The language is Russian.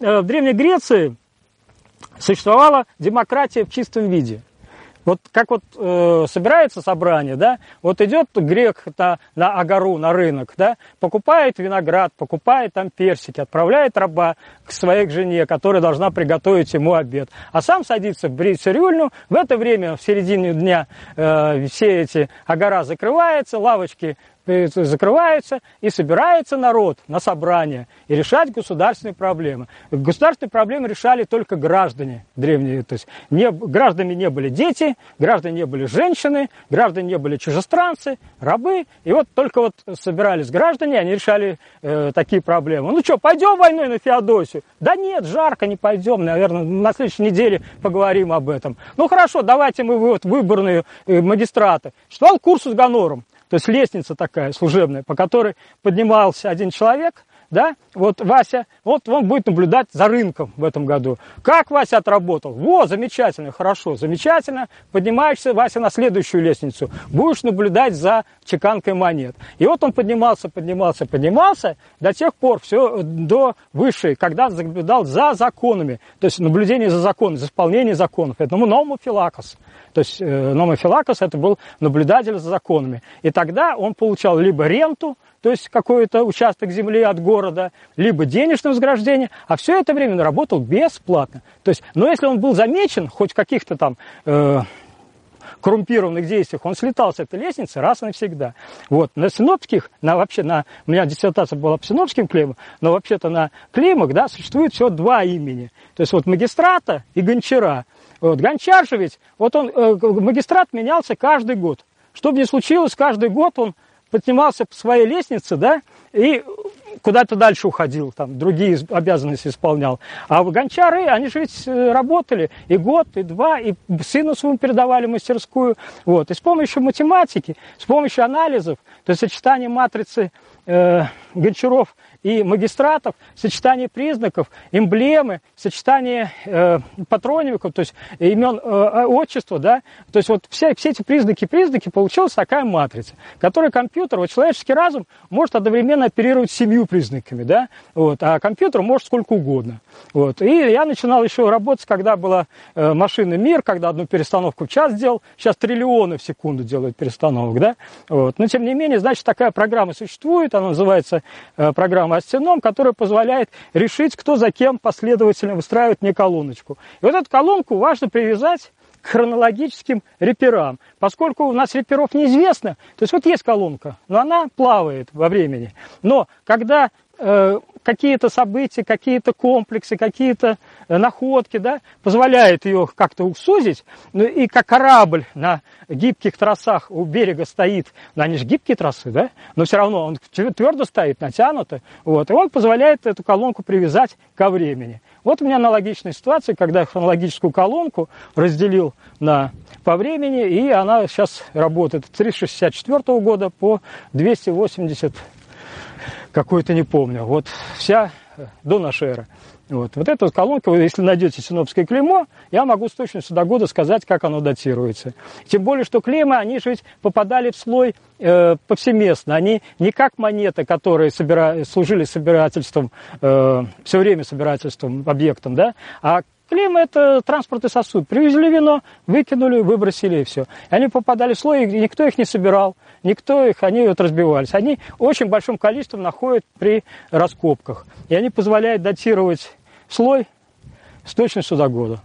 э, в Древней Греции существовала демократия в чистом виде. Вот как вот э, собирается собрание, да, вот идет грек на, на агару, на рынок, да, покупает виноград, покупает там персики, отправляет раба к своей жене, которая должна приготовить ему обед, а сам садится в цирюльню, в это время, в середине дня, э, все эти агора закрываются, лавочки закрываются, и собирается народ на собрание и решать государственные проблемы. Государственные проблемы решали только граждане древние. То есть не, гражданами не были дети, граждане не были женщины, граждане не были чужестранцы, рабы. И вот только вот собирались граждане, они решали э, такие проблемы. Ну что, пойдем войной на Феодосию? Да нет, жарко, не пойдем. Наверное, на следующей неделе поговорим об этом. Ну хорошо, давайте мы вот выборные э, магистраты. Читал с Гонором. То есть лестница такая служебная, по которой поднимался один человек, да, вот Вася, вот он будет наблюдать за рынком в этом году. Как Вася отработал? Во, замечательно, хорошо, замечательно. Поднимаешься, Вася, на следующую лестницу. Будешь наблюдать за чеканкой монет. И вот он поднимался, поднимался, поднимался до тех пор, все до высшей, когда наблюдал за законами. То есть наблюдение за законами, за исполнение законов. Это номофилакос. То есть э, номофилакос это был наблюдатель за законами. И тогда он получал либо ренту, то есть какой-то участок земли от города, либо денежное вознаграждение, а все это время он работал бесплатно. То есть, но если он был замечен хоть в каких-то там э, коррумпированных действиях, он слетал с этой лестницы раз и навсегда. Вот. На синоптиких, на, вообще на, у меня диссертация была по синоптиким клеймам, но вообще-то на клеймах да, существует всего два имени. То есть вот магистрата и гончара. Вот, гончар же ведь, вот он, э, магистрат менялся каждый год. Что бы ни случилось, каждый год он поднимался по своей лестнице, да, и куда-то дальше уходил, там, другие обязанности исполнял. А гончары, они же ведь э, работали и год, и два, и сыну своему передавали мастерскую. Вот. И с помощью математики, с помощью анализов, то есть сочетание матрицы э, Гончаров и магистратов, сочетание признаков, эмблемы, сочетание э, патронимиков, то есть имен э, отчества, да, то есть вот все, все эти признаки, признаки, получилась такая матрица, которую компьютер, вот человеческий разум может одновременно оперировать семью признаками, да, вот, а компьютер может сколько угодно. Вот. И я начинал еще работать, когда была э, машинный мир, когда одну перестановку в час делал, сейчас триллионы в секунду делают перестановок, да, вот. но тем не менее, значит, такая программа существует, она называется э, программа Астеном, которая позволяет решить, кто за кем последовательно выстраивает мне колоночку. И вот эту колонку важно привязать к хронологическим реперам. Поскольку у нас реперов неизвестно, то есть вот есть колонка, но она плавает во времени. Но когда э, какие-то события, какие-то комплексы, какие-то э, находки, да, позволяют ее как-то сузить, ну, и как корабль на гибких трассах у берега стоит, ну, они же гибкие трассы, да, но все равно он твердо стоит, натянуто, вот, и он позволяет эту колонку привязать ко времени. Вот у меня аналогичная ситуация, когда я хронологическую колонку разделил на, по времени, и она сейчас работает с 364 года по 280 какой-то не помню. Вот вся э, до нашей эры. Вот, вот эта колонка, вы, если найдете синопское клеймо, я могу с точностью до года сказать, как оно датируется. Тем более, что клеймы, они же ведь попадали в слой э, повсеместно. Они не как монеты, которые собира... служили собирательством, э, все время собирательством, объектом, да, а Клим – это транспортный сосуд. Привезли вино, выкинули, выбросили и все. И они попадали в слой, и никто их не собирал, никто их, они вот разбивались. Они очень большим количеством находят при раскопках. И они позволяют датировать слой с точностью до года.